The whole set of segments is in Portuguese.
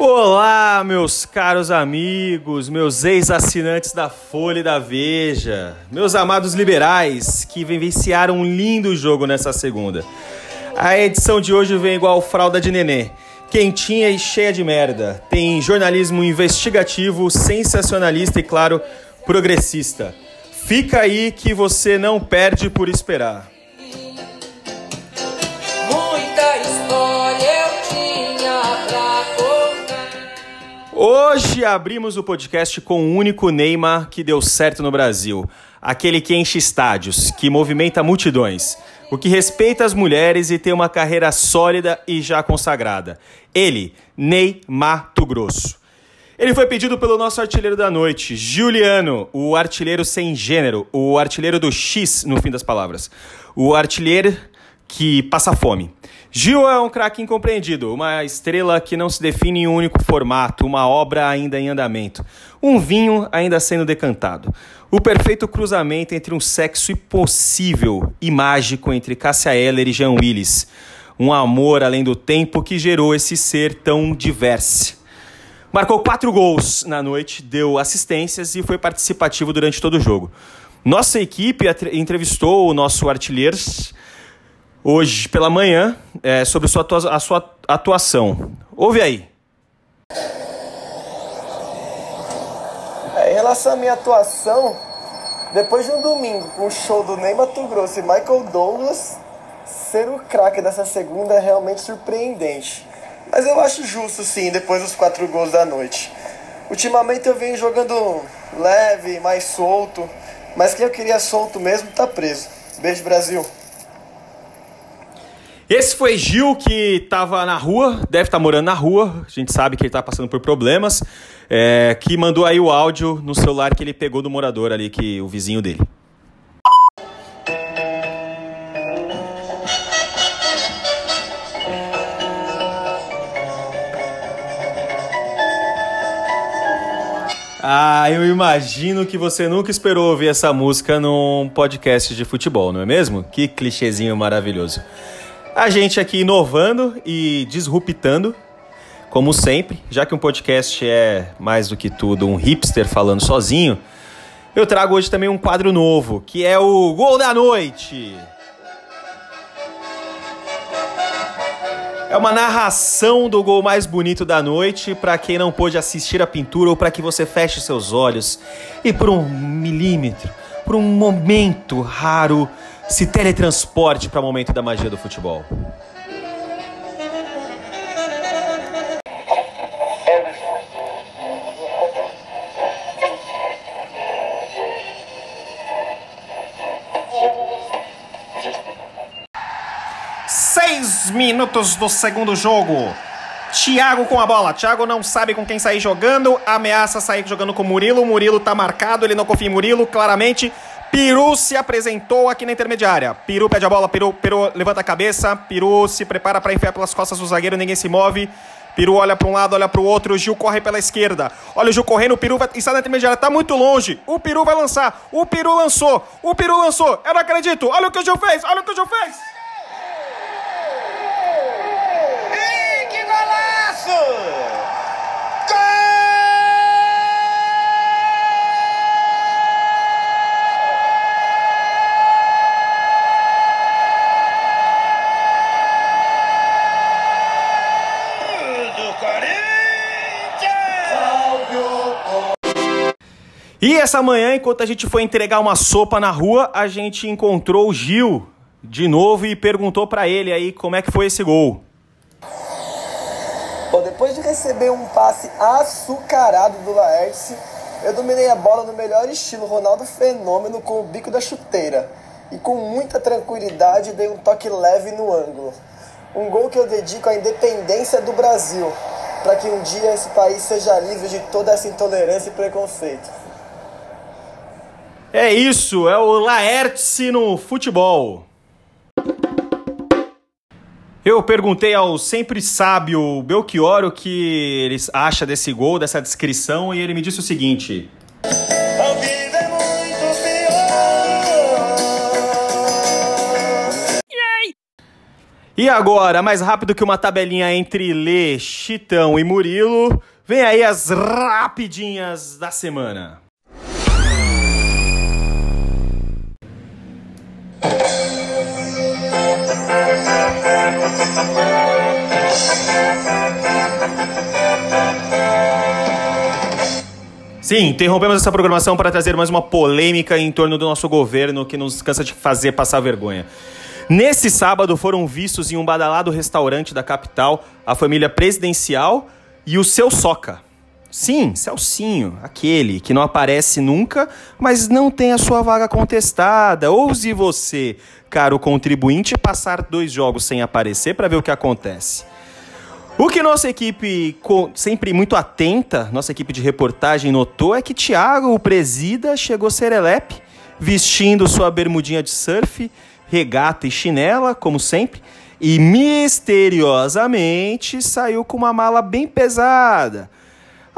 Olá, meus caros amigos, meus ex-assinantes da Folha e da Veja, meus amados liberais que vivenciaram um lindo jogo nessa segunda. A edição de hoje vem igual fralda de nenê, quentinha e cheia de merda. Tem jornalismo investigativo, sensacionalista e, claro, progressista. Fica aí que você não perde por esperar. Hoje abrimos o podcast com o único Neymar que deu certo no Brasil. Aquele que enche estádios, que movimenta multidões, o que respeita as mulheres e tem uma carreira sólida e já consagrada. Ele, Ney Mato Grosso. Ele foi pedido pelo nosso artilheiro da noite, Juliano, o artilheiro sem gênero, o artilheiro do X, no fim das palavras. O artilheiro que passa fome. Gil é um craque incompreendido, uma estrela que não se define em um único formato, uma obra ainda em andamento, um vinho ainda sendo decantado. O perfeito cruzamento entre um sexo impossível e mágico entre Cássia Eller e Jean Willis. Um amor além do tempo que gerou esse ser tão diverso. Marcou quatro gols na noite, deu assistências e foi participativo durante todo o jogo. Nossa equipe entrevistou o nosso artilheiro hoje pela manhã é, sobre sua a sua atuação. Ouve aí. É, em relação à minha atuação, depois de um domingo com o show do Ney Mato Grosso e Michael Douglas, ser o craque dessa segunda é realmente surpreendente. Mas eu acho justo sim, depois dos quatro gols da noite. Ultimamente eu venho jogando leve, mais solto, mas quem eu queria solto mesmo tá preso. Beijo, Brasil! Esse foi Gil que estava na rua, deve estar tá morando na rua, a gente sabe que ele está passando por problemas, é, que mandou aí o áudio no celular que ele pegou do morador ali, que o vizinho dele. Ah, eu imagino que você nunca esperou ouvir essa música num podcast de futebol, não é mesmo? Que clichêzinho maravilhoso. A gente aqui inovando e disruptando, como sempre, já que um podcast é mais do que tudo um hipster falando sozinho, eu trago hoje também um quadro novo, que é o Gol da Noite. É uma narração do gol mais bonito da noite para quem não pôde assistir a pintura ou para que você feche seus olhos e por um milímetro, por um momento raro, se teletransporte para o momento da magia do futebol. Seis minutos do segundo jogo. Thiago com a bola. Thiago não sabe com quem sair jogando. Ameaça sair jogando com Murilo. Murilo tá marcado. Ele não confia em Murilo, claramente. Peru se apresentou aqui na intermediária. Peru pede a bola, Peru, Peru levanta a cabeça, Peru se prepara para enfiar pelas costas do zagueiro, ninguém se move. Peru olha para um lado, olha para o outro, o Gil corre pela esquerda. Olha o Gil correndo, o Peru vai está na intermediária, está muito longe. O Peru vai lançar. O Peru lançou. O Peru lançou. Eu não acredito. Olha o que o Gil fez. Olha o que o Gil fez. Ih, que golaço! E essa manhã, enquanto a gente foi entregar uma sopa na rua, a gente encontrou o Gil de novo e perguntou para ele aí como é que foi esse gol. Receber um passe açucarado do Laércio, eu dominei a bola no melhor estilo Ronaldo Fenômeno com o bico da chuteira. E com muita tranquilidade dei um toque leve no ângulo. Um gol que eu dedico à independência do Brasil, para que um dia esse país seja livre de toda essa intolerância e preconceito. É isso, é o Laertse no futebol. Eu perguntei ao sempre sábio Belchior o que ele acha desse gol, dessa descrição, e ele me disse o seguinte: E agora, mais rápido que uma tabelinha entre Lê, Chitão e Murilo, vem aí as rapidinhas da semana. Sim, interrompemos essa programação para trazer mais uma polêmica em torno do nosso governo que nos cansa de fazer passar vergonha. Nesse sábado foram vistos em um badalado restaurante da capital a família presidencial e o seu soca. Sim, Celcinho, aquele que não aparece nunca, mas não tem a sua vaga contestada. Ouse você, caro contribuinte, passar dois jogos sem aparecer para ver o que acontece. O que nossa equipe, sempre muito atenta, nossa equipe de reportagem notou é que Thiago, o presida, chegou serelepe, vestindo sua bermudinha de surf, regata e chinela, como sempre, e misteriosamente saiu com uma mala bem pesada.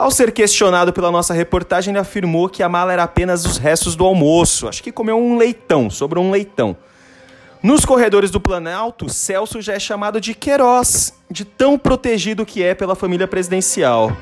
Ao ser questionado pela nossa reportagem, ele afirmou que a mala era apenas os restos do almoço. Acho que comeu um leitão, sobrou um leitão. Nos corredores do Planalto, Celso já é chamado de Queiroz, de tão protegido que é pela família presidencial.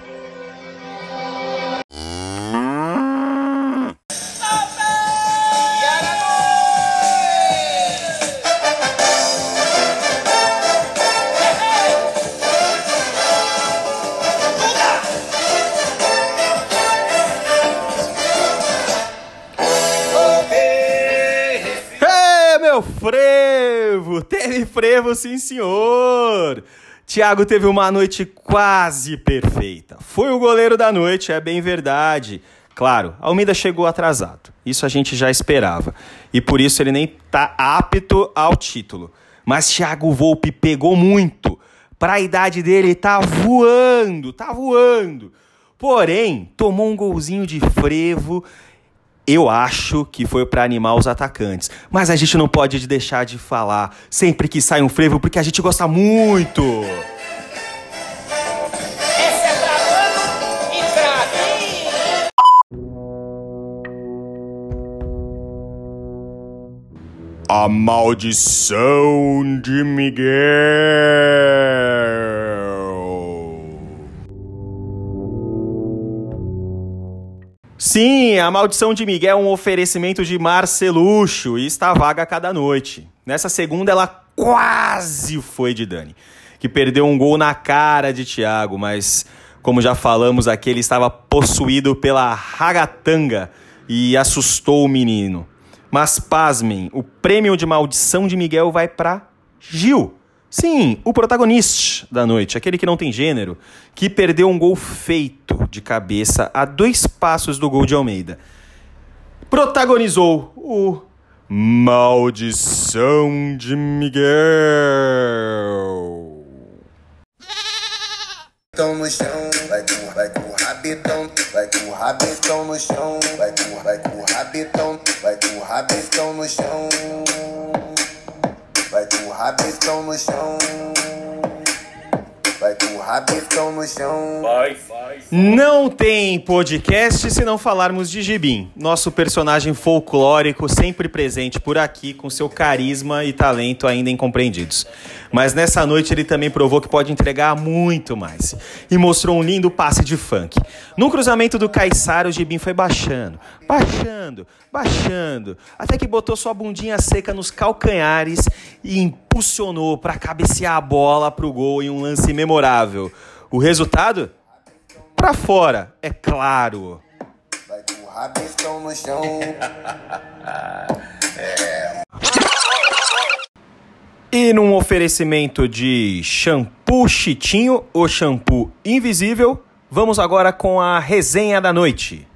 Teve frevo, sim, senhor! Thiago teve uma noite quase perfeita. Foi o goleiro da noite, é bem verdade. Claro, Almeida chegou atrasado. Isso a gente já esperava. E por isso ele nem tá apto ao título. Mas Thiago Volpe pegou muito. Para a idade dele, tá voando, tá voando. Porém, tomou um golzinho de frevo eu acho que foi para animar os atacantes. Mas a gente não pode deixar de falar sempre que sai um frevo, porque a gente gosta muito. A maldição de Miguel. Sim, a maldição de Miguel é um oferecimento de Marceluxo e está vaga cada noite. Nessa segunda, ela quase foi de Dani, que perdeu um gol na cara de Thiago, mas como já falamos aqui, ele estava possuído pela ragatanga e assustou o menino. Mas pasmem, o prêmio de maldição de Miguel vai para Gil. Sim, o protagonista da noite, aquele que não tem gênero, que perdeu um gol feito de cabeça a dois passos do gol de Almeida. Protagonizou o Maldição de Miguel. Então no chão, vai com, vai com rabetão, vai com rabetão no chão, vai com, vai com rabetão, vai com rabetão no chão. Vai com o rabetão no chão. Vai com o rabetão no chão. Vai, vai. Não tem podcast se não falarmos de Gibim, nosso personagem folclórico sempre presente por aqui com seu carisma e talento ainda incompreendidos. Mas nessa noite ele também provou que pode entregar muito mais. E mostrou um lindo passe de funk. No cruzamento do Caissara, o Gibim foi baixando, baixando, baixando, até que botou sua bundinha seca nos calcanhares e impulsionou para cabecear a bola para o gol em um lance memorável. O resultado? Para fora, é claro. Vai com o rabistão no chão. é. E num oferecimento de shampoo Chitinho, o shampoo invisível, vamos agora com a resenha da noite.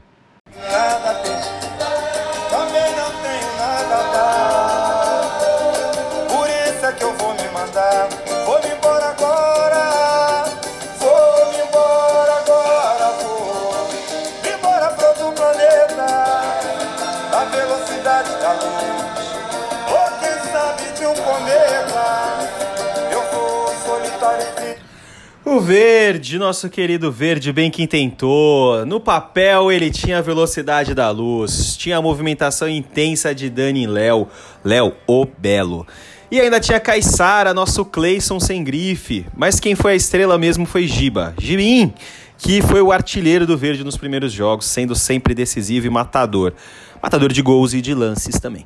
O verde, nosso querido verde, bem quem tentou. No papel ele tinha a velocidade da luz, tinha a movimentação intensa de Dani Léo, Léo o Belo. E ainda tinha Caissara, nosso Cleison sem grife. Mas quem foi a estrela mesmo foi Giba. Gibim, que foi o artilheiro do Verde nos primeiros jogos, sendo sempre decisivo e matador. Matador de gols e de lances também.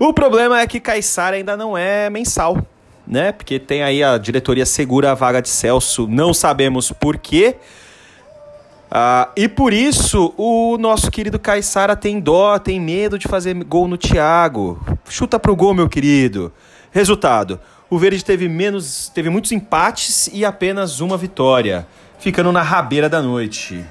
O problema é que Caissara ainda não é mensal, né? Porque tem aí a diretoria segura a vaga de Celso, não sabemos por quê. Uh, e por isso o nosso querido Caissara tem dó, tem medo de fazer gol no Thiago. Chuta pro gol, meu querido. Resultado: o Verde teve menos, teve muitos empates e apenas uma vitória, ficando na rabeira da noite.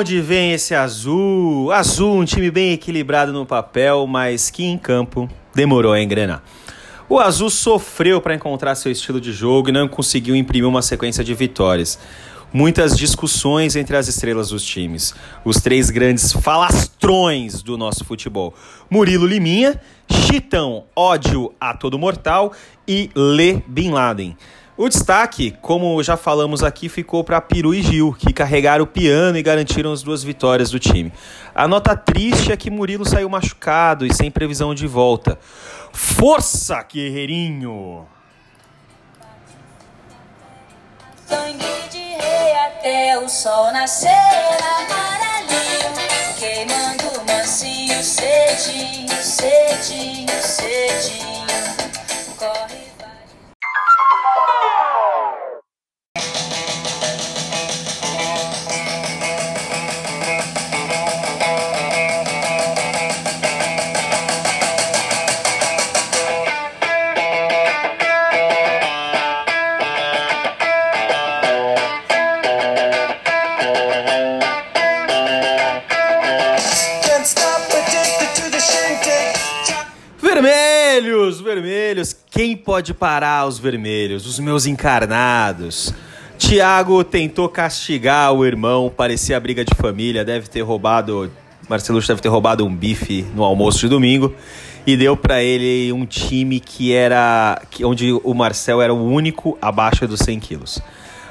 Onde vem esse azul? Azul, um time bem equilibrado no papel, mas que em campo demorou a engrenar. O Azul sofreu para encontrar seu estilo de jogo e não conseguiu imprimir uma sequência de vitórias. Muitas discussões entre as estrelas dos times. Os três grandes falastrões do nosso futebol: Murilo Liminha, Chitão, ódio a todo mortal e Lê Bin Laden. O destaque, como já falamos aqui, ficou para Peru e Gil, que carregaram o piano e garantiram as duas vitórias do time. A nota triste é que Murilo saiu machucado e sem previsão de volta. Força, guerreirinho! Sangue de rei até o sol nascer amarelinho, queimando mansinho, cedinho, cedinho, cedinho. Quem pode parar os vermelhos? Os meus encarnados. Tiago tentou castigar o irmão, parecia briga de família, deve ter roubado. Marcelo deve ter roubado um bife no almoço de domingo e deu para ele um time que era. onde o Marcel era o único abaixo dos 100 quilos.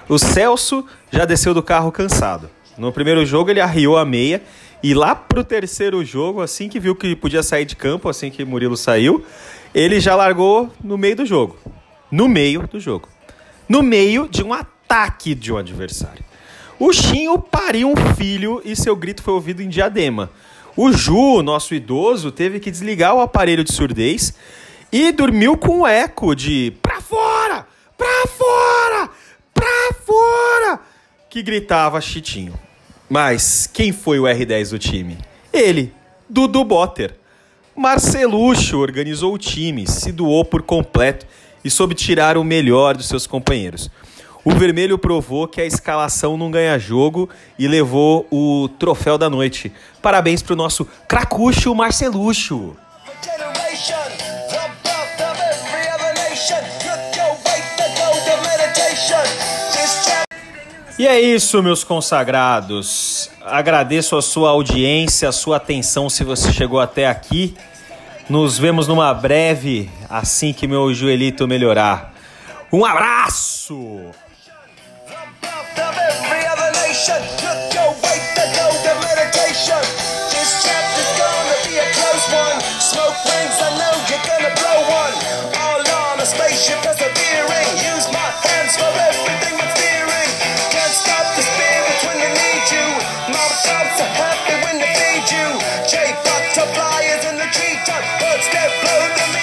O Celso já desceu do carro cansado. No primeiro jogo ele arriou a meia e lá pro terceiro jogo, assim que viu que podia sair de campo, assim que Murilo saiu, ele já largou no meio do jogo. No meio do jogo. No meio de um ataque de um adversário. O Chinho pariu um filho e seu grito foi ouvido em diadema. O Ju, nosso idoso, teve que desligar o aparelho de surdez e dormiu com o eco de pra fora, pra fora, pra fora, que gritava Chitinho. Mas quem foi o R10 do time? Ele, Dudu Botter. Marcelucho organizou o time, se doou por completo e soube tirar o melhor dos seus companheiros. O vermelho provou que a escalação não ganha jogo e levou o troféu da noite. Parabéns para o nosso cracucho Marcelucho. E é isso, meus consagrados. Agradeço a sua audiência, a sua atenção se você chegou até aqui. Nos vemos numa breve, assim que meu joelhito melhorar. Um abraço! J-Pop to flyers in the treetop, birds that blow them